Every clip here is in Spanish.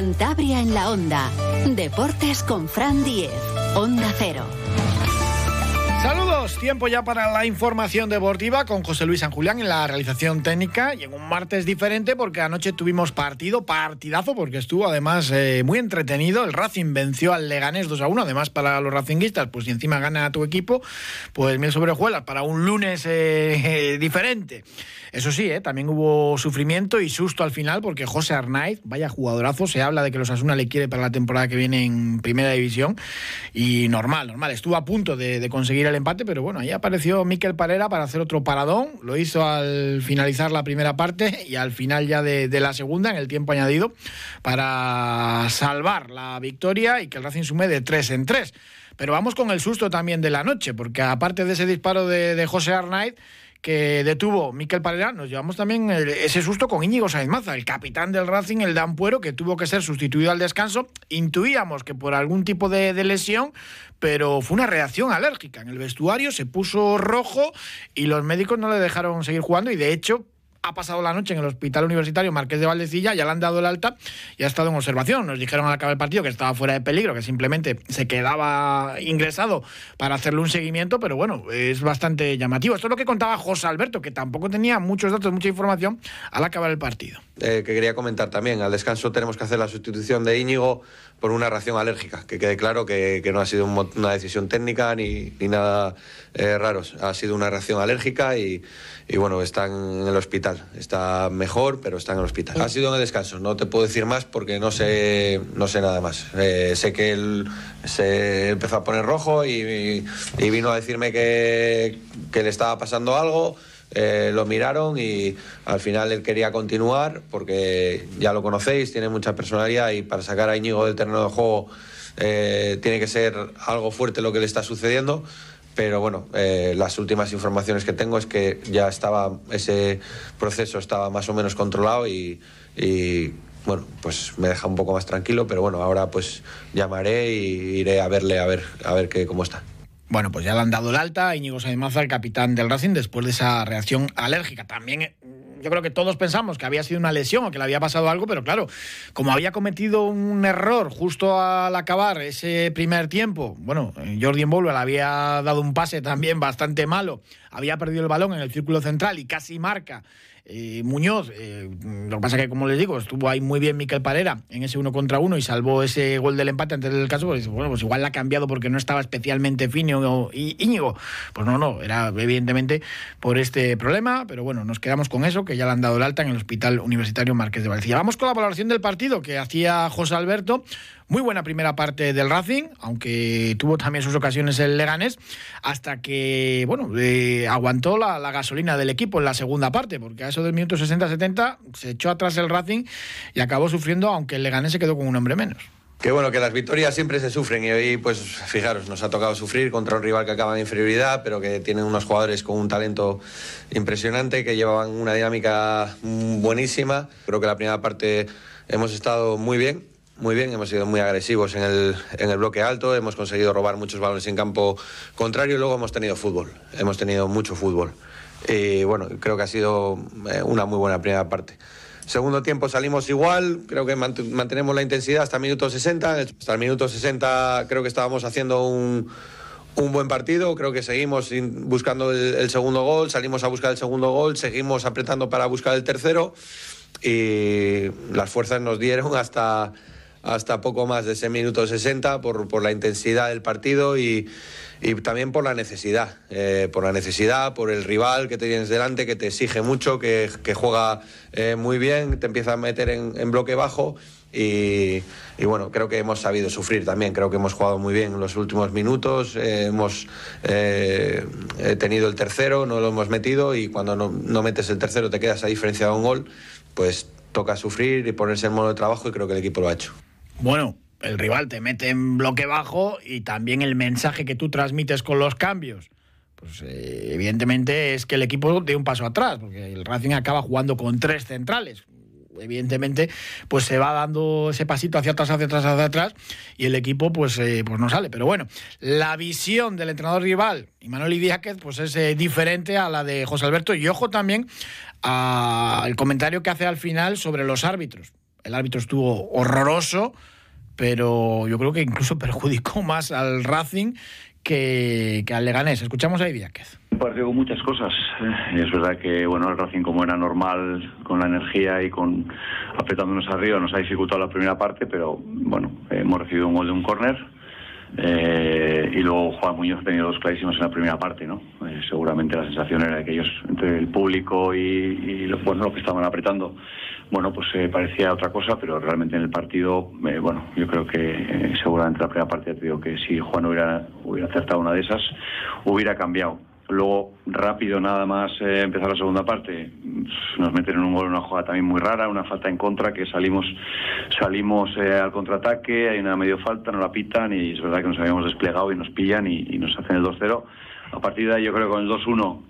Cantabria en la Onda. Deportes con Fran Diez. Onda Cero. Saludos, tiempo ya para la información deportiva con José Luis San Julián en la realización técnica y en un martes diferente porque anoche tuvimos partido, partidazo porque estuvo además eh, muy entretenido. El Racing venció al Leganés 2 a 1, además para los racinguistas, pues si encima gana tu equipo, pues mil sobrejuelas para un lunes eh, diferente. Eso sí, eh, también hubo sufrimiento y susto al final porque José Arnaiz, vaya jugadorazo, se habla de que los Asuna le quiere para la temporada que viene en Primera División. Y normal, normal, estuvo a punto de, conseguir el empate, pero bueno, ahí apareció Miquel Parera para hacer otro paradón, lo hizo al finalizar la primera parte y al final ya de, de la segunda, en el tiempo añadido, para salvar la victoria y que el Racing sume de 3 en 3. Pero vamos con el susto también de la noche, porque aparte de ese disparo de, de José Arnaiz, que detuvo Miquel Parera, nos llevamos también ese susto con Íñigo Sainz Maza, el capitán del Racing, el Dampuero, que tuvo que ser sustituido al descanso. Intuíamos que por algún tipo de, de, lesión, pero fue una reacción alérgica. En el vestuario se puso rojo y los médicos no le dejaron seguir jugando y de hecho ha pasado la noche en el Hospital Universitario Marqués de Valdecilla, ya le han dado el alta y ha estado en observación. Nos dijeron al acabar el partido que estaba fuera de peligro, que simplemente se quedaba ingresado para hacerle un seguimiento, pero bueno, es bastante llamativo. Esto es lo que contaba José Alberto, que tampoco tenía muchos datos, mucha información al acabar el partido. Eh, que quería comentar también, al descanso tenemos que hacer la sustitución de Íñigo por una reacción alérgica, que quede claro que, no ha sido una decisión técnica ni, ni nada eh, raro, ha sido una reacción alérgica y, y, bueno, está en el hospital, está mejor, pero está en el hospital. Ha sido en el descanso, no te puedo decir más porque no sé, no sé nada más. Eh, sé que él se empezó a poner rojo y, y vino a decirme que, que le estaba pasando algo. Eh, lo miraron y al final él quería continuar porque ya lo conocéis, tiene mucha personalidad y para sacar a Íñigo del terreno de juego eh, tiene que ser algo fuerte lo que le está sucediendo. Pero bueno, eh, las últimas informaciones que tengo es que ya estaba, ese proceso estaba más o menos controlado y, bueno, pues me deja un poco más tranquilo, pero bueno, ahora pues llamaré y iré a verle a ver, a ver qué, cómo está. Bueno, pues ya le han dado el alta a Íñigo Sainmaza, el capitán del Racing, después de esa reacción alérgica. También yo creo que todos pensamos que había sido una lesión o que le había pasado algo, pero claro, como había cometido un error justo al acabar ese primer tiempo, bueno, Jordi Mbolo le había dado un pase también bastante malo, había perdido el balón en el círculo central y casi marca eh, Muñoz, eh, lo que pasa que, como les digo, estuvo ahí muy bien Miquel Parera en ese uno contra uno y salvó ese gol del empate antes del caso, pues bueno, pues igual la ha cambiado porque no estaba especialmente fino y Íñigo. Pues no, no, era evidentemente por este problema, pero bueno, nos quedamos con eso, que ya le han dado el alta en el Hospital Universitario Márquez de Valencia. Vamos con la valoración del partido que hacía José Alberto. Muy buena primera parte del Racing, aunque tuvo también sus ocasiones el Leganés, hasta que, bueno, eh, aguantó la, la, gasolina del equipo en la segunda parte, porque a eso del minuto 60-70 se echó atrás el Racing y acabó sufriendo, aunque el Leganés se quedó con un hombre menos. Qué bueno que las victorias siempre se sufren y hoy, pues fijaros, nos ha tocado sufrir contra un rival que acaba de inferioridad, pero que tiene unos jugadores con un talento impresionante, que llevaban una dinámica buenísima. Creo que la primera parte hemos estado muy bien, muy bien, hemos sido muy agresivos en el, en el bloque alto, hemos conseguido robar muchos balones en campo contrario y luego hemos tenido fútbol, hemos tenido mucho fútbol. Y bueno, creo que ha sido una muy buena primera parte. Segundo tiempo salimos igual, creo que mantenemos la intensidad hasta el minuto 60. Hasta el minuto 60 creo que estábamos haciendo un, un buen partido, creo que seguimos buscando el, el, segundo gol, salimos a buscar el segundo gol, seguimos apretando para buscar el tercero y las fuerzas nos dieron hasta hasta poco más de ese minuto 60 por, por la intensidad del partido y, y también por la necesidad, eh, por la necesidad, por el rival que te tienes delante, que te exige mucho, que, que juega eh, muy bien, te empieza a meter en, en bloque bajo y, y, bueno, creo que hemos sabido sufrir también, creo que hemos jugado muy bien en los últimos minutos, eh, hemos tenido el tercero, no lo hemos metido y cuando no, no metes el tercero te quedas a diferencia de un gol, pues toca sufrir y ponerse en modo de trabajo y creo que el equipo lo ha hecho. Bueno, el rival te mete en bloque bajo y también el mensaje que tú transmites con los cambios. Pues eh, evidentemente es que el equipo dé un paso atrás, porque el Racing acaba jugando con tres centrales. Evidentemente, pues se va dando ese pasito hacia atrás, hacia atrás, hacia atrás, y el equipo, pues, eh, pues no sale. Pero bueno, la visión del entrenador rival, Imanol Idiáquez, pues es eh, diferente a la de José Alberto. Y ojo también al comentario que hace al final sobre los árbitros el árbitro estuvo horroroso, pero yo creo que incluso perjudicó más al Racing que, al Leganés. Escuchamos a Idiáquez. Un partido con muchas cosas. Eh, es verdad que bueno el Racing como era normal con la energía y con apretándonos arriba nos ha dificultado la primera parte, pero bueno hemos recibido un gol de un córner eh, y luego Juan Muñoz ha tenido dos clarísimos en la primera parte, ¿no? Eh, seguramente la sensación era que ellos, entre el público y, los, bueno, que estaban apretando, bueno, pues eh, parecía otra cosa, pero realmente en el partido, bueno, yo creo que seguramente la primera parte, te digo que si Juan hubiera, hubiera acertado una de esas, hubiera cambiado. Luego, rápido nada más eh, empezar la segunda parte, nos meten en un gol, una jugada también muy rara, una falta en contra, que salimos salimos eh, al contraataque, hay una medio falta, nos la pitan y es verdad que nos habíamos desplegado y nos pillan y, nos hacen el 2-0. A partir de ahí yo creo que con el 2-1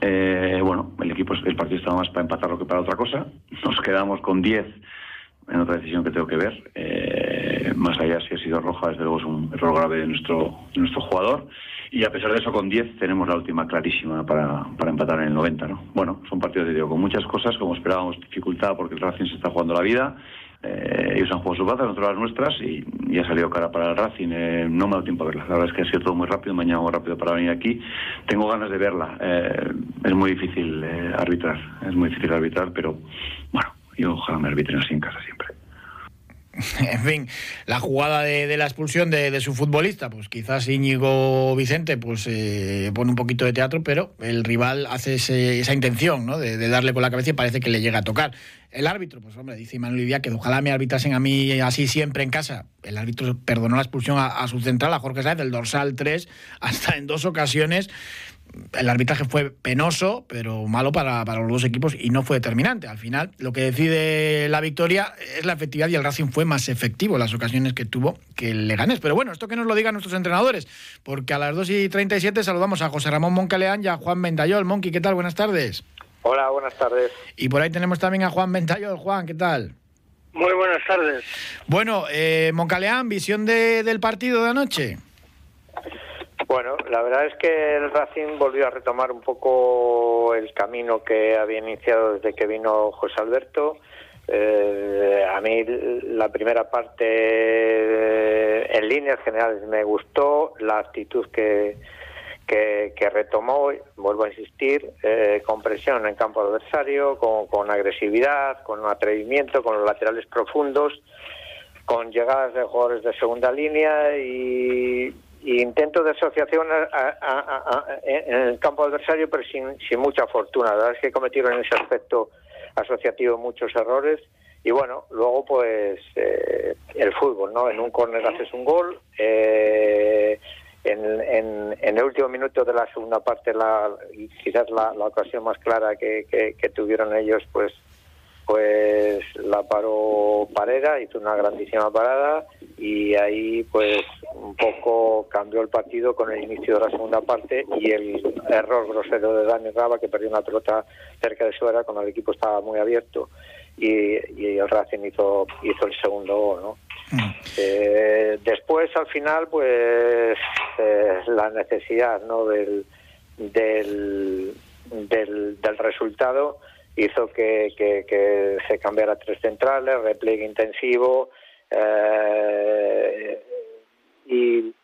eh, bueno, el equipo, el partido estaba más para empatarlo que para otra cosa. Nos quedamos con 10 en otra decisión que tengo que ver. más allá si ha sido roja, desde luego es un error grave de nuestro, de nuestro jugador. Y a pesar de eso, con 10 tenemos la última clarísima para, para empatar en el 90. ¿no? Bueno, son partidos de digo, con muchas cosas, como esperábamos, dificultad porque el Racing se está jugando la vida. Eh, ellos han jugado sus bazas, nosotros las nuestras, y, y, ha salido cara para el Racing. Eh, no me ha dado tiempo a verla. La verdad es que ha sido todo muy rápido, mañana muy rápido para venir aquí. Tengo ganas de verla. Eh, es muy difícil eh, arbitrar, es muy difícil arbitrar, pero bueno, yo ojalá me arbitren así en casa siempre. en fin, la jugada de, la expulsión de, su futbolista, pues quizás Íñigo Vicente pues eh, pone un poquito de teatro, pero el rival hace esa intención ¿no? de, darle con la cabeza y parece que le llega a tocar. El árbitro, pues hombre, dice Manuel Lidia que ojalá me arbitrasen a mí así siempre en casa. El árbitro perdonó la expulsión a, a su central, a Jorge Sáez, del dorsal 3, hasta en dos ocasiones el arbitraje fue penoso, pero malo para, los dos equipos y no fue determinante. Al final, lo que decide la victoria es la efectividad y el Racing fue más efectivo en las ocasiones que tuvo que el Leganés. Pero bueno, esto que nos lo digan nuestros entrenadores, porque a las 2 y 37 saludamos a José Ramón Moncaleán y a Juan Ventayol. Monqui, ¿qué tal? Buenas tardes. Hola, buenas tardes. Y por ahí tenemos también a Juan Ventayol. Juan, ¿qué tal? Muy buenas tardes. Bueno, eh, Moncaleán, visión del partido de anoche. Bueno, la verdad es que el Racing volvió a retomar un poco el camino que había iniciado desde que vino José Alberto. Eh, a mí la primera parte en líneas generales me gustó, la actitud que, que, retomó, vuelvo a insistir, eh, con presión en campo adversario, con, con agresividad, con atrevimiento, con los laterales profundos, con llegadas de jugadores de segunda línea y intento de asociación en el campo adversario, pero sin, sin mucha fortuna. La verdad es que cometieron en ese aspecto asociativo muchos errores. Y bueno, luego pues eh, el fútbol, ¿no? En un córner haces un gol. Eh, en, en, el último minuto de la segunda parte, la, quizás la, ocasión más clara que, que tuvieron ellos, pues pues la paró Parera, hizo una grandísima parada y ahí pues un poco cambió el partido con el inicio de la segunda parte y el error grosero de Dani Raba que perdió una pelota cerca de su era cuando el equipo estaba muy abierto y, el Racing hizo, hizo el segundo gol, ¿no? Mm. Eh, después al final pues eh, la necesidad ¿no? del, del, del, del resultado hizo que, que, se cambiara tres centrales, repliegue intensivo eh, y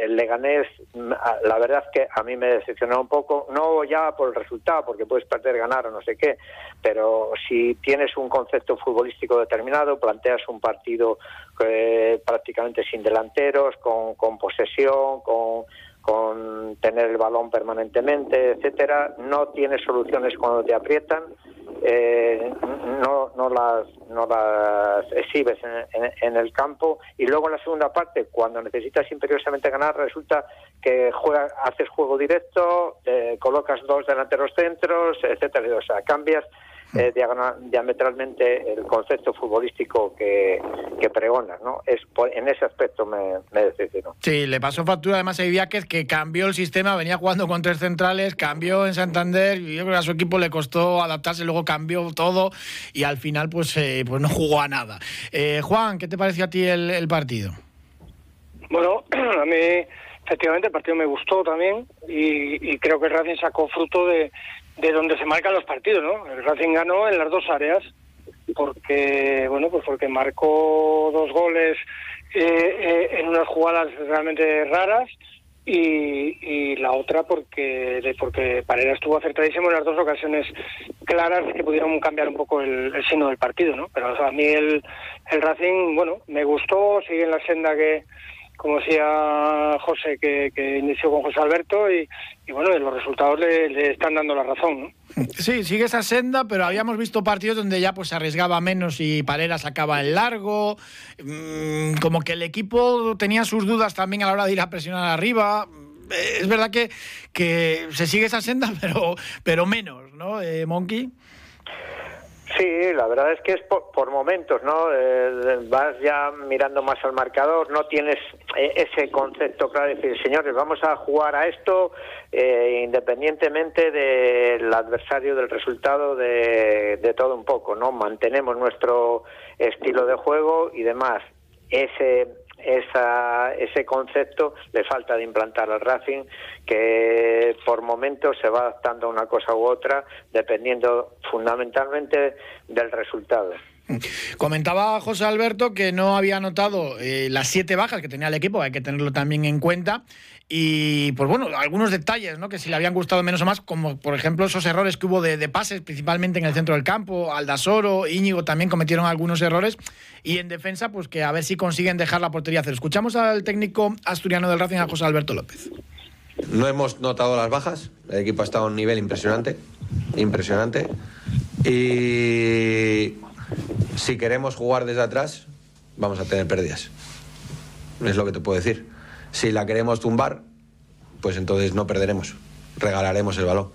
el Leganés, la verdad que a mí me decepcionó un poco, no ya por el resultado, porque puedes perder, ganar o no sé qué, pero si tienes un concepto futbolístico determinado, planteas un partido eh, prácticamente sin delanteros, con, con posesión, con con tener el balón permanentemente, etcétera, no tienes soluciones cuando te aprietan, eh, no, no, las, no las exhibes en, el campo. Y luego en la segunda parte, cuando necesitas imperiosamente ganar, resulta que juega, haces juego directo, colocas dos delanteros centros, etcétera, o sea, cambias eh, diametralmente el concepto futbolístico que, que pregonas, ¿no? Es, en ese aspecto me, me decepcionó. Sí, le pasó factura además a Idiáquez que cambió el sistema, venía jugando con tres centrales, cambió en Santander y yo creo que a su equipo le costó adaptarse, luego cambió todo y al final pues, eh, pues no jugó a nada. Eh, Juan, ¿qué te pareció a ti el, el partido? Bueno, a mí efectivamente el partido me gustó también y, y creo que el Racing sacó fruto de, de donde se marcan los partidos, ¿no? El Racing ganó en las dos áreas porque bueno pues porque marcó dos goles eh, en unas jugadas realmente raras y, la otra porque porque Parera estuvo acertadísimo en las dos ocasiones claras que pudieron cambiar un poco el, el signo del partido, ¿no? Pero a mí el, el Racing, bueno, me gustó, sigue en la senda que, como decía José, que, inició con José Alberto y, bueno, los resultados le, están dando la razón. ¿no? Sí, sigue esa senda, pero habíamos visto partidos donde ya pues se arriesgaba menos y Parera sacaba el largo, mm, como que el equipo tenía sus dudas también a la hora de ir a presionar arriba. Es verdad que, que se sigue esa senda, pero, pero menos, ¿no, eh, Monkey? Sí, la verdad es que es por, momentos, ¿no? Eh, vas ya mirando más al marcador, no tienes eh, ese concepto claro de decir, señores, vamos a jugar a esto eh, independientemente del adversario, del resultado, de, de todo un poco, ¿no? Mantenemos nuestro estilo de juego y demás. Ese esa, ese concepto le falta de implantar al Racing, que por momentos se va adaptando a una cosa u otra, dependiendo fundamentalmente del resultado. Comentaba José Alberto que no había notado eh, las siete bajas que tenía el equipo, hay que tenerlo también en cuenta. Y pues bueno, algunos detalles, ¿no? Que si le habían gustado menos o más, como por ejemplo esos errores que hubo de, pases, principalmente en el centro del campo, Aldasoro, Íñigo también cometieron algunos errores. Y en defensa, pues que a ver si consiguen dejar la portería cero. Escuchamos al técnico asturiano del Racing, a José Alberto López. No hemos notado las bajas, el equipo ha estado a un nivel impresionante, impresionante. Y si queremos jugar desde atrás, vamos a tener pérdidas. Es lo que te puedo decir. Si la queremos tumbar, pues entonces no perderemos, regalaremos el balón.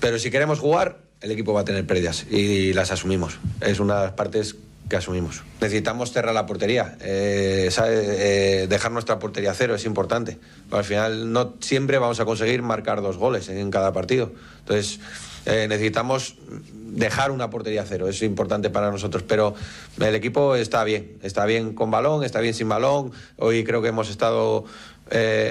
Pero si queremos jugar, el equipo va a tener pérdidas y las asumimos. Es una de las partes que asumimos. Necesitamos cerrar la portería, eh, eh, dejar nuestra portería cero es importante. Al final no siempre vamos a conseguir marcar dos goles en cada partido. Entonces eh, necesitamos dejar una portería cero, es importante para nosotros, pero el equipo está bien, está bien con balón, está bien sin balón. Hoy creo que hemos estado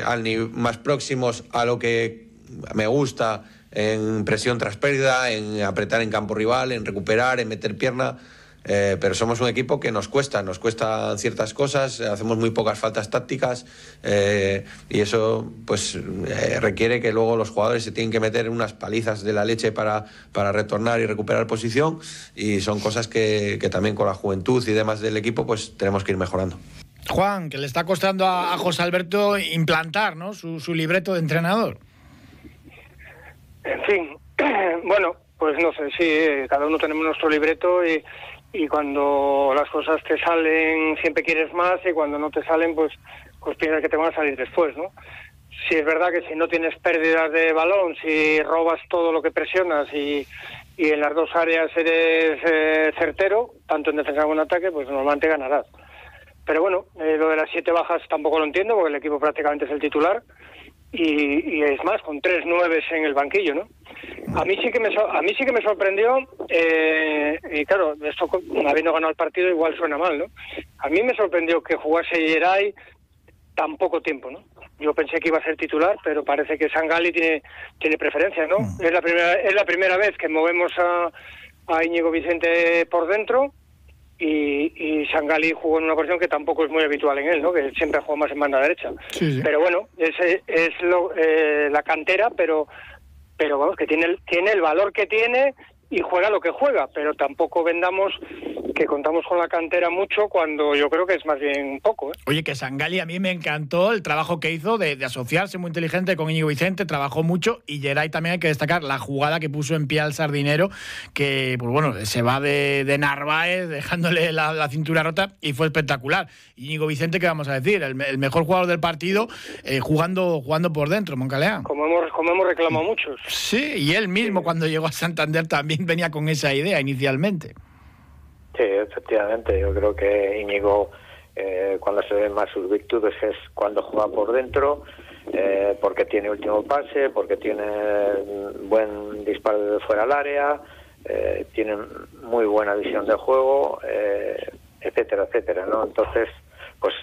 al más próximos a lo que me gusta en presión tras pérdida, en apretar en campo rival, en recuperar, en meter pierna. Eh, pero somos un equipo que nos cuesta, nos cuestan ciertas cosas, hacemos muy pocas faltas tácticas eh, y eso pues eh, requiere que luego los jugadores se tienen que meter unas palizas de la leche para, para retornar y recuperar posición y son cosas que, también con la juventud y demás del equipo pues tenemos que ir mejorando. Juan, que le está costando a, José Alberto implantar ¿no? su, su libreto de entrenador. En fin, bueno, pues no sé, sí, cada uno tenemos nuestro libreto y, y cuando las cosas te salen siempre quieres más y cuando no te salen pues pues piensas que te van a salir después, ¿no? Si es verdad que si no tienes pérdidas de balón, si robas todo lo que presionas y, y en las dos áreas eres eh, certero, tanto en defensa como en ataque, pues normalmente ganarás. Pero bueno, eh, lo de las siete bajas tampoco lo entiendo porque el equipo prácticamente es el titular y, es más, con tres nueves en el banquillo, ¿no? A mí sí que me, a mí sí que me sorprendió, eh, y claro, esto habiendo ganado el partido igual suena mal, ¿no? A mí me sorprendió que jugase Geray tan poco tiempo, ¿no? Yo pensé que iba a ser titular, pero parece que Sangali tiene, tiene preferencia, ¿no? Mm. Es la primera, es la primera vez que movemos a, a Íñigo Vicente por dentro y, y Sangali jugó en una posición que tampoco es muy habitual en él, ¿no? que siempre juega más en banda derecha. Pero bueno, ese es lo, eh, la cantera, pero pero vamos, que tiene el, tiene el valor que tiene y juega lo que juega, pero tampoco vendamos que contamos con la cantera mucho cuando yo creo que es más bien poco. ¿eh? Oye, que Sangali a mí me encantó el trabajo que hizo de, asociarse muy inteligente con Íñigo Vicente, trabajó mucho y Geray también hay que destacar la jugada que puso en pie al sardinero, que pues bueno, se va de, Narváez dejándole la, cintura rota y fue espectacular. Íñigo Vicente, ¿qué vamos a decir? El, mejor jugador del partido eh, jugando, jugando por dentro, Moncalea. Como hemos, como hemos reclamado muchos. Sí, y él mismo cuando llegó a Santander también venía con esa idea inicialmente. Sí, efectivamente. Yo creo que Íñigo, eh, cuando se ven más sus virtudes, es cuando juega por dentro, eh, porque tiene último pase, porque tiene buen disparo de fuera al área, eh, tiene muy buena visión de juego, etcétera, etcétera. ¿no? Entonces, pues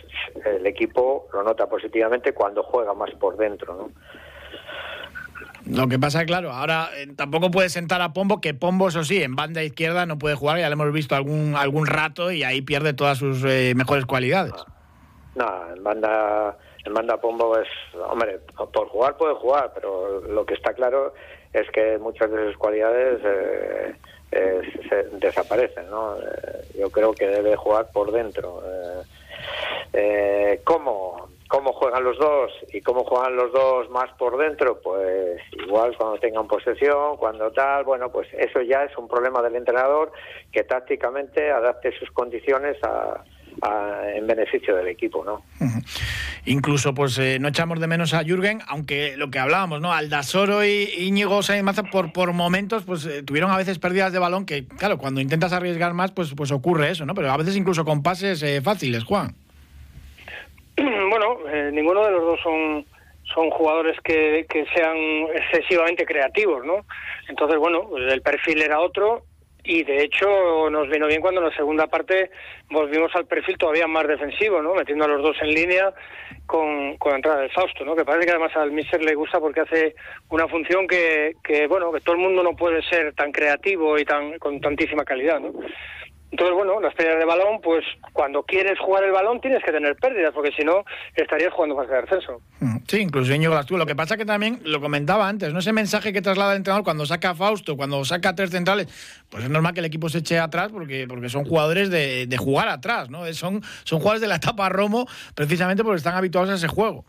el equipo lo nota positivamente cuando juega más por dentro. ¿no? Lo que pasa, claro, ahora eh, tampoco puede sentar a Pombo, que Pombo, eso sí, en banda izquierda no puede jugar, ya lo hemos visto algún, algún rato y ahí pierde todas sus eh, mejores cualidades. No, en banda, en banda Pombo es, hombre, por jugar puede jugar, pero lo que está claro es que muchas de sus cualidades eh, desaparecen, ¿no? yo creo que debe jugar por dentro. ¿Cómo? cómo juegan los dos y cómo juegan los dos más por dentro, pues igual cuando tengan posesión, cuando tal, bueno, pues eso ya es un problema del entrenador que tácticamente adapte sus condiciones a, en beneficio del equipo, ¿no? Incluso, pues eh, no echamos de menos a Jürgen, aunque lo que hablábamos, ¿no? Aldasoro y Íñigo Sainz por, por momentos, pues eh, tuvieron a veces pérdidas de balón que, claro, cuando intentas arriesgar más, pues, pues ocurre eso, ¿no? Pero a veces incluso con pases eh, fáciles, Juan. Bueno, eh, ninguno de los dos son son jugadores que, que sean excesivamente creativos, ¿no? Entonces, bueno, el perfil era otro y de hecho nos vino bien cuando en la segunda parte volvimos al perfil todavía más defensivo, ¿no? Metiendo a los dos en línea con, con la entrada del Fausto, ¿no? Que parece que además al Mister le gusta porque hace una función que, que, bueno, que todo el mundo no puede ser tan creativo y tan con tantísima calidad, ¿no? Entonces, bueno, las pérdidas de balón, pues cuando quieres jugar el balón tienes que tener pérdidas, porque si no estarías jugando fase de ascenso. Mm, sí, incluso Íñigo tú. Lo que pasa que también, lo comentaba antes, ¿no? Ese mensaje que traslada el entrenador cuando saca a Fausto, cuando saca a tres centrales, pues es normal que el equipo se eche atrás porque, porque son jugadores de, jugar atrás, ¿no? Son, son jugadores de la etapa Romo precisamente porque están habituados a ese juego.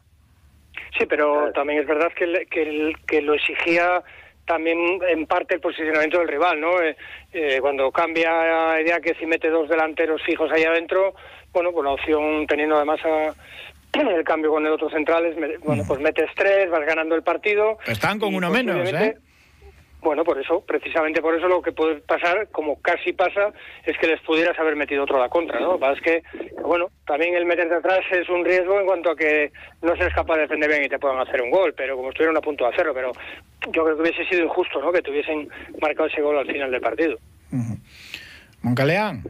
Sí, pero también es verdad que, que, que lo exigía también en parte el posicionamiento del rival, ¿no? Eh, eh, cuando cambia idea que si mete dos delanteros fijos ahí adentro, bueno, pues la opción teniendo además el cambio con el otro central bueno, pues metes tres, vas ganando el partido. Están con uno menos, ¿eh? Bueno, por eso, precisamente por eso lo que puede pasar, como casi pasa, es que les pudieras haber metido otro a la contra, ¿no? Lo que pasa es que, bueno, también el meterte atrás es un riesgo en cuanto a que no seas capaz de defender bien y te puedan hacer un gol, pero como estuvieron a punto de hacerlo, pero yo creo que hubiese sido injusto, ¿no? Que tuviesen marcado ese gol al final del partido. Moncaleán.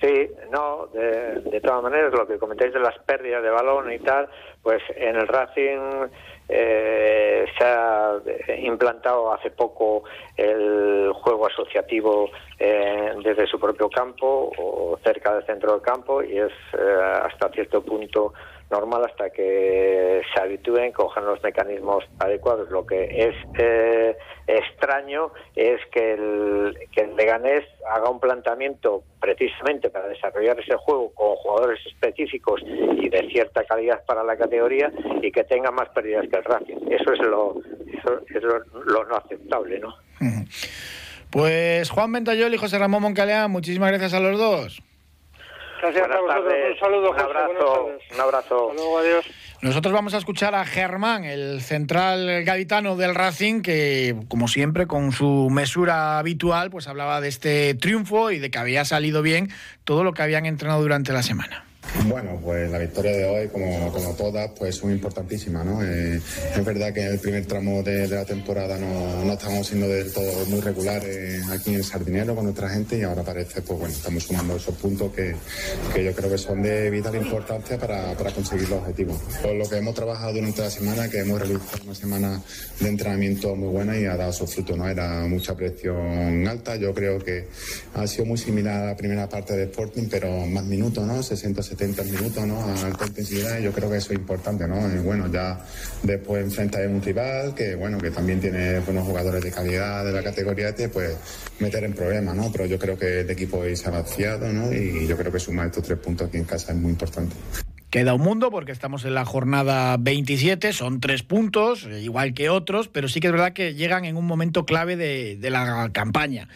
Sí, no, de, de todas maneras, lo que comentáis de las pérdidas de balón y tal, pues en el Racing eh, se ha implantado hace poco el juego asociativo eh, desde su propio campo o cerca del centro del campo y es eh, hasta cierto punto normal hasta que se habitúen, cojan los mecanismos adecuados. Lo que es eh, extraño es que el, que el Leganés haga un planteamiento precisamente para desarrollar ese juego con jugadores específicos y de cierta calidad para la categoría y que tenga más pérdidas que el Racing. Eso es lo, eso es lo, no aceptable, ¿no? Pues Juan Ventayol y José Ramón Moncalea, muchísimas gracias a los dos. Gracias a vosotros. Un saludo, un abrazo. Un abrazo. adiós. Nosotros vamos a escuchar a Germán, el central gaditano del Racing, que como siempre con su mesura habitual, pues hablaba de este triunfo y de que había salido bien todo lo que habían entrenado durante la semana. Bueno, pues la victoria de hoy, como, como todas, pues son importantísimas, ¿no? Eh, es verdad que en el primer tramo de, la temporada no, no estamos siendo del todo muy regulares aquí en Sardinero con nuestra gente y ahora parece, pues bueno, estamos sumando esos puntos que, que yo creo que son de vital importancia para, para conseguir los objetivos. Por lo que hemos trabajado durante la semana, que hemos realizado una semana de entrenamiento muy buena y ha dado su fruto, ¿no? Era mucha presión alta, yo creo que ha sido muy similar a la primera parte de Sporting, pero más minutos, ¿no? 60, 70 minutos, ¿no? A alta intensidad, y yo creo que eso es importante, ¿no? Y bueno, ya después enfrenta a un rival que, bueno, que también tiene buenos jugadores de calidad de la categoría T, pues meter en problemas, ¿no? Pero yo creo que el equipo se ha vaciado, ¿no? Y yo creo que sumar estos tres puntos aquí en casa es muy importante. Queda un mundo porque estamos en la jornada 27, son tres puntos, igual que otros, pero sí que es verdad que llegan en un momento clave de, de la campaña.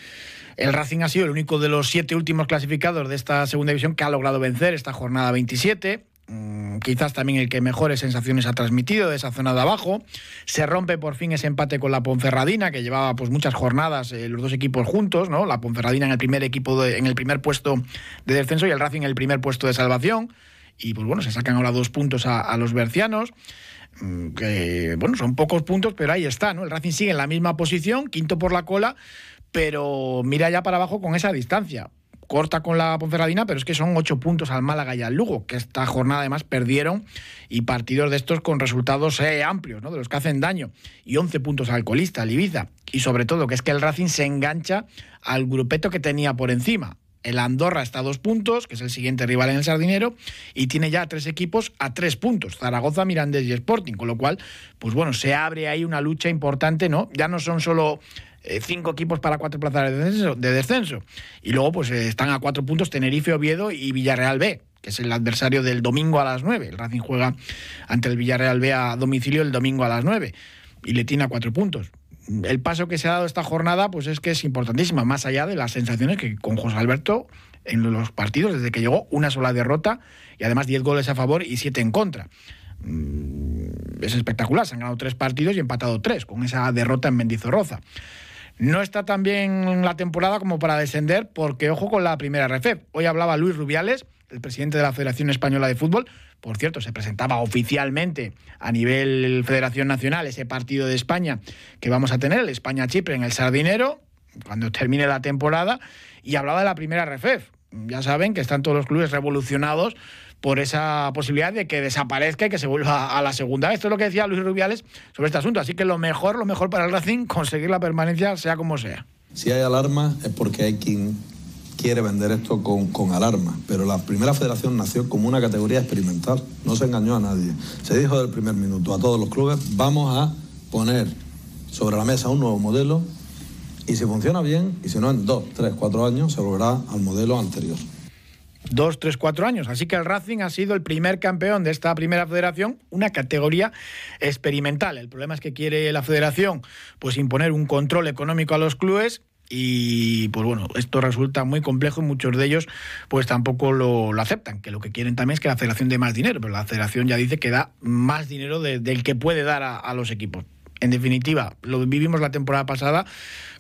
El Racing ha sido el único de los siete últimos clasificados de esta segunda división que ha logrado vencer esta jornada 27 mm, quizás también el que mejores sensaciones ha transmitido de esa zona de abajo. Se rompe por fin ese empate con la Ponferradina, que llevaba pues muchas jornadas eh, los dos equipos juntos, ¿no? La Ponferradina en el primer equipo en el primer puesto de descenso y el Racing en el primer puesto de salvación. Y pues bueno, se sacan ahora dos puntos a, a los bercianos mm, que bueno, son pocos puntos, pero ahí está, ¿no? El Racing sigue en la misma posición, quinto por la cola, pero mira ya para abajo con esa distancia. corta con la Ponferradina, pero es que son ocho puntos al Málaga y al Lugo, que esta jornada además perdieron y partidos de estos con resultados eh, amplios, ¿no? de los que hacen daño, y 11 puntos al colista, al Ibiza, y sobre todo que es que el Racing se engancha al grupeto que tenía por encima. El Andorra está a dos puntos, que es el siguiente rival en el Sardinero, y tiene ya tres equipos a tres puntos, Zaragoza, Mirandés y Sporting, con lo cual, pues bueno, se abre ahí una lucha importante, ¿no? Ya no son solo cinco equipos para cuatro plazas de descenso, Y luego, pues eh, están a cuatro puntos Tenerife, Oviedo y Villarreal B, que es el adversario del domingo a las nueve. El Racing juega ante el Villarreal B a domicilio el domingo a las nueve y le tiene a cuatro puntos el paso que se ha dado esta jornada, pues es que es importantísima, más allá de las sensaciones que con José Alberto en los partidos, desde que llegó, una sola derrota y además 10 goles a favor y 7 en contra. Mm, es espectacular, se han ganado tres partidos y empatado tres con esa derrota en Mendizorroza. No está tan bien la temporada como para descender, porque ojo con la primera RFEP. Hoy hablaba Luis Rubiales, el presidente de la Federación Española de Fútbol, por cierto, se presentaba oficialmente a nivel Federación Nacional ese partido de España que vamos a tener, el España-Chipre en el Sardinero, cuando termine la temporada, y hablaba de la primera RFEF. Ya saben que están todos los clubes revolucionados por esa posibilidad de que desaparezca y que se vuelva a la segunda. Esto es lo que decía Luis Rubiales sobre este asunto. Así que lo mejor, lo mejor para el Racing, conseguir la permanencia, sea como sea. Si hay alarma es porque hay quien quiere vender esto con, con alarma, pero la primera federación nació como una categoría experimental, no se engañó a nadie. Se dijo del primer minuto a todos los clubes, vamos a poner sobre la mesa un nuevo modelo y si funciona bien, y si no en dos, tres, cuatro años, se volverá al modelo anterior dos, tres, cuatro años. Así que el Racing ha sido el primer campeón de esta primera federación, una categoría experimental. El problema es que quiere la federación pues imponer un control económico a los clubes y pues bueno, esto resulta muy complejo y muchos de ellos pues tampoco lo, aceptan, que lo que quieren también es que la federación dé más dinero, pero la federación ya dice que da más dinero del que puede dar a, los equipos. En definitiva, lo vivimos la temporada pasada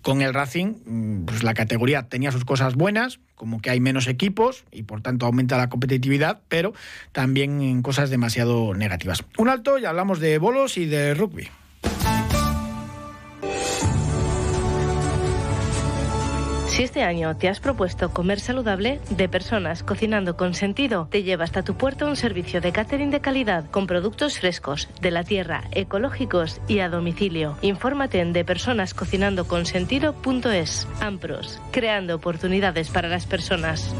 con el Racing, mm, pues la categoría tenía sus cosas buenas, como que hay menos equipos y por tanto aumenta la competitividad, pero también cosas demasiado negativas. Un alto y hablamos de bolos y de rugby. Si este año te has propuesto comer saludable, de personas cocinando con sentido, te lleva hasta tu puerto un servicio de catering de calidad con productos frescos, de la tierra, ecológicos y a domicilio. Infórmate en depersonascocinandoconsentido.es. Ampros, creando oportunidades para las personas.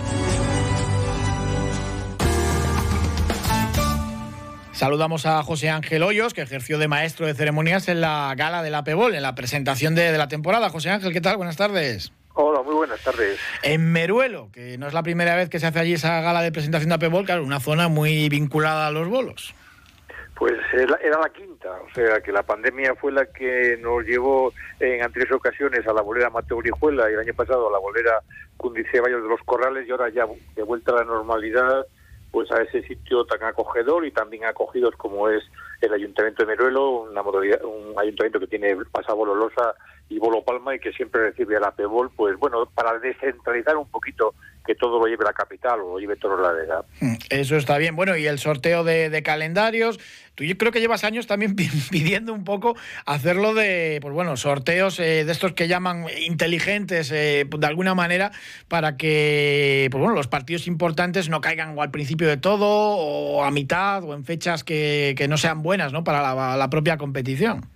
Saludamos a José Ángel Hoyos, que ejerció de maestro de ceremonias en la gala de la PEBOL, en la presentación de, de la temporada. José Ángel, ¿qué tal? Buenas tardes. Hola, muy buenas tardes. En Meruelo, que no es la primera vez que se hace allí esa gala de presentación de Apebol, claro, una zona muy vinculada a los bolos. Pues era la quinta, o sea que la pandemia fue la que nos llevó en anteriores ocasiones a la bolera Mateo Brijuela y el año pasado a la bolera Cundice Valles de los Corrales y ahora ya de vuelta a la normalidad, pues a ese sitio tan acogedor y también acogidos como es el Ayuntamiento de Meruelo, una un ayuntamiento que tiene pasabololosa Losa y Bolo Palma y que siempre recibe a la PEBOL, pues bueno, para descentralizar un poquito que todo lo lleve la capital o lo lleve edad. Mm, eso está bien. Bueno, y el sorteo de, calendarios, tú yo creo que llevas años también pidiendo un poco hacerlo de, pues bueno, sorteos eh, de estos que llaman inteligentes eh, de alguna manera para que, pues bueno, los partidos importantes no caigan o al principio de todo o a mitad o en fechas que, no sean buenas, ¿no? Para la propia competición.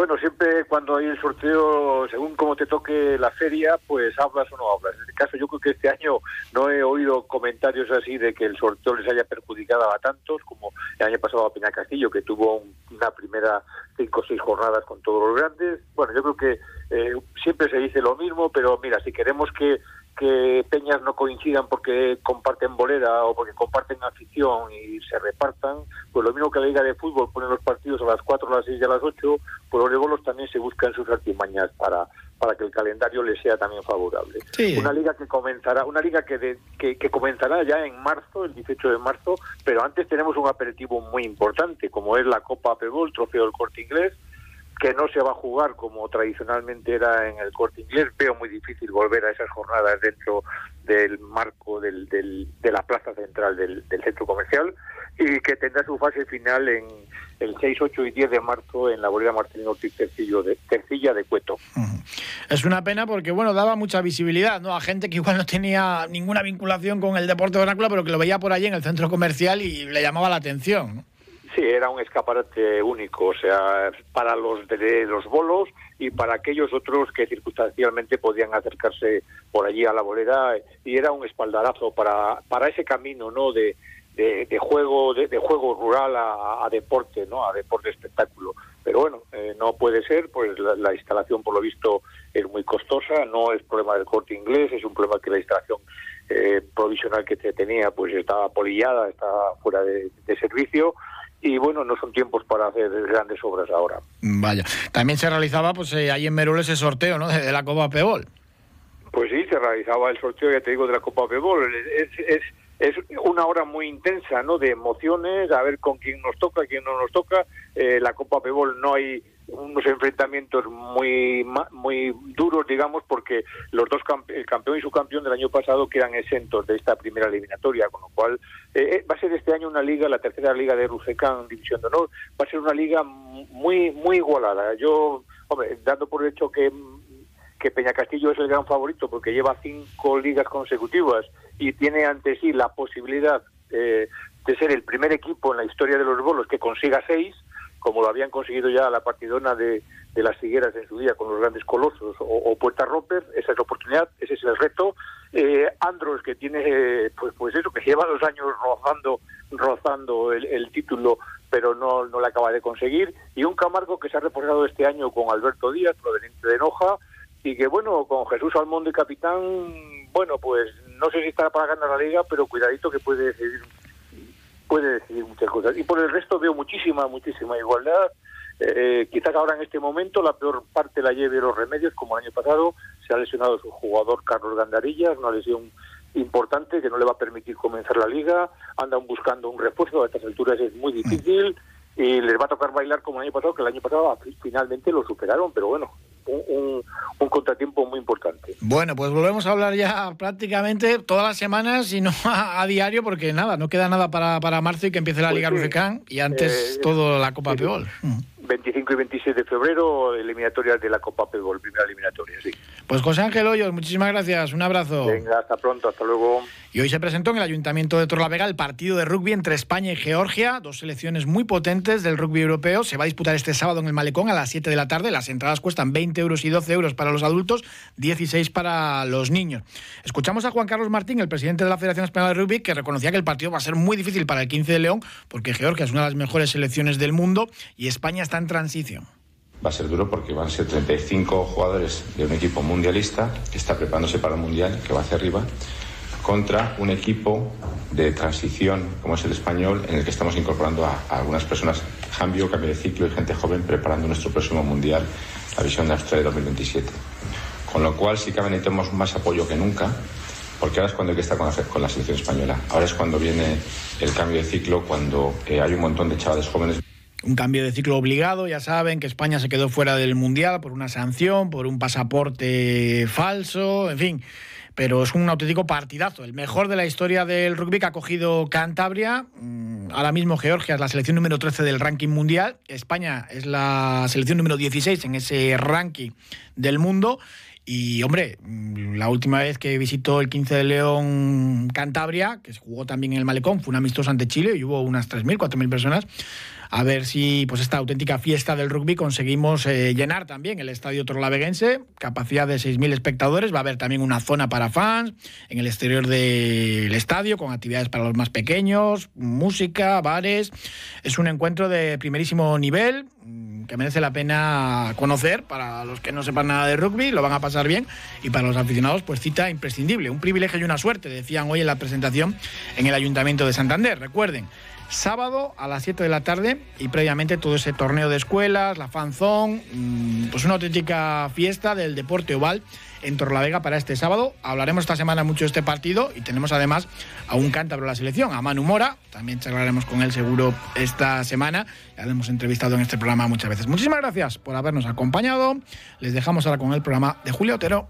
Bueno, siempre cuando hay el sorteo, según cómo te toque la feria, pues hablas o no hablas. En este caso, yo creo que este año no he oído comentarios así de que el sorteo les haya perjudicado a tantos como el año pasado a Peña Castillo, que tuvo una primera cinco o seis jornadas con todos los grandes. Bueno, yo creo que eh, siempre se dice lo mismo, pero mira, si queremos que que peñas no coincidan porque comparten bolera o porque comparten afición y se repartan, pues lo mismo que la Liga de Fútbol pone los partidos a las 4, a las 6 y a las 8, pues los bolos también se buscan sus artimañas para para que el calendario les sea también favorable. Una liga que comenzará, una liga que, que, que, comenzará ya en marzo, el 18 de marzo, pero antes tenemos un aperitivo muy importante, como es la Copa Pebol, Trofeo del Corte Inglés, que no se va a jugar como tradicionalmente era en el corte inglés. Veo muy difícil volver a esas jornadas dentro del marco del, de la plaza central del, centro comercial. y que tendrá su fase final en el 6, 8 y 10 de marzo en la bolera Martín Ortiz Tercillo de, Tercilla de Cueto. Es una pena porque, bueno, daba mucha visibilidad ¿no? a gente que igual no tenía ninguna vinculación con el deporte vernáculo, pero que lo veía por allí en el centro comercial y le llamaba la atención. Sí, era un escaparate único, o sea, para los de los bolos y para aquellos otros que circunstancialmente podían acercarse por allí a la bolera y era un espaldarazo para, para ese camino, ¿no? De, de, juego de, juego rural a, deporte, ¿no? A deporte espectáculo. Pero bueno, eh, no puede ser, pues la, instalación por lo visto es muy costosa, no es problema del corte inglés, es un problema que la instalación eh, provisional que tenía pues estaba polillada, estaba fuera de, servicio y bueno, no son tiempos para hacer grandes obras ahora. Vaya, también se realizaba pues eh, ahí en Merul ese sorteo, ¿no? De, la Copa Pebol. Pues sí, se realizaba el sorteo, ya te digo, de la Copa Pebol. Es, es, es una hora muy intensa, ¿no? De emociones, a ver con quién nos toca, quién no nos toca. Eh, la Copa Pebol no hay unos enfrentamientos muy muy duros, digamos, porque los dos el campeón y su campeón del año pasado quedan exentos de esta primera eliminatoria, con lo cual eh, eh, va una liga, la tercera liga de Rusecán, División de Honor, va a ser una liga muy muy igualada. Yo, hombre, dando por hecho que que Peña Castillo es el gran favorito porque lleva cinco ligas consecutivas y tiene ante sí la posibilidad eh, de ser el primer equipo en la historia de los bolos que consiga seis, como lo habían conseguido ya la partidona de, de las Figueras en su día con los grandes colosos o, Puerta Roper, esa es la oportunidad, ese es el reto. Eh, Andros, que tiene, pues, pues eso, que lleva dos años rozando, rozando el, título, pero no, no lo acaba de conseguir. Y un Camargo que se ha reforzado este año con Alberto Díaz, proveniente de Noja, y que bueno, con Jesús Almón de capitán, bueno, pues no sé si estará para ganar la liga, pero cuidadito que puede decidir puede decidir muchas cosas. Y por el resto veo muchísima, muchísima igualdad. Eh, quizás ahora en este momento la peor parte la lleve los remedios, como el año pasado se ha lesionado su jugador Carlos Gandarillas, una lesión importante que no le va a permitir comenzar la liga, andan buscando un refuerzo, a estas alturas es muy difícil y les va a tocar bailar como el año pasado, que el año pasado finalmente lo superaron, pero bueno, un, contratiempo muy importante. Bueno, pues volvemos a hablar ya prácticamente todas las semanas y no a, diario, porque nada, no queda nada para, para marzo y que empiece la pues Liga sí. y antes eh, todo la Copa Peol. 25 y 26 de febrero, eliminatorias de la Copa Pebol, primera eliminatoria, sí. Pues José Ángel Hoyos, muchísimas gracias, un abrazo. Venga, hasta pronto, hasta luego. Y hoy se presentó en el Ayuntamiento de Torlavega el partido de rugby entre España y Georgia, dos selecciones muy potentes del rugby europeo. Se va a disputar este sábado en el Malecón a las 7 de la tarde. Las entradas cuestan 20 euros y 12 euros para los adultos, 16 para los niños. Escuchamos a Juan Carlos Martín, el presidente de la Federación Española de Rugby, que reconocía que el partido va a ser muy difícil para el 15 de León, porque Georgia es una de las mejores selecciones del mundo y España está en transición va a ser duro porque van a ser 35 jugadores de un equipo mundialista que está preparándose para el mundial, que va hacia arriba, contra un equipo de transición como es el español, en el que estamos incorporando a, algunas personas, cambio, cambio de ciclo y gente joven preparando nuestro próximo mundial, la visión de Australia 2027. Con lo cual sí que necesitamos más apoyo que nunca, porque ahora es cuando hay que estar con la, con la selección española. Ahora es cuando viene el cambio de ciclo, cuando eh, hay un montón de chavales jóvenes un cambio de ciclo obligado. Ya saben que España se quedó fuera del Mundial por una sanción, por un pasaporte falso, en fin. Pero es un auténtico partidazo, el mejor de la historia del rugby que ha cogido Cantabria. Mm, ahora mismo Georgia es la selección número 13 del ranking mundial. España es la selección número 16 en ese ranking del mundo. Y hombre, mm, la última vez que visitó el 15 de León Cantabria, que jugó también en el Malecón, fue un amistoso ante Chile y hubo unas 3.000, 4.000 personas a ver si pues esta auténtica fiesta del rugby conseguimos eh, llenar también el estadio torlaveguense, capacidad de 6.000 espectadores, va a haber también una zona para fans en el exterior del estadio con actividades para los más pequeños, música, bares. Es un encuentro de primerísimo nivel mm, que merece la pena conocer. Para los que no sepan nada de rugby, lo van a pasar bien. Y para los aficionados pues cita imprescindible, un privilegio y una suerte, decían hoy en la presentación en el Ayuntamiento de Santander. Recuerden, sábado a las 7 de la tarde y previamente todo ese torneo de escuelas, la fanzón, mm, pues una auténtica fiesta del deporte oval en Torlavega para este sábado. Hablaremos esta semana mucho de este partido y tenemos además a un cántabro de la selección, a Manu Mora. También charlaremos con él seguro esta semana. Ya lo hemos entrevistado en este programa muchas veces. Muchísimas gracias por habernos acompañado. Les dejamos ahora con el programa de Julio Otero.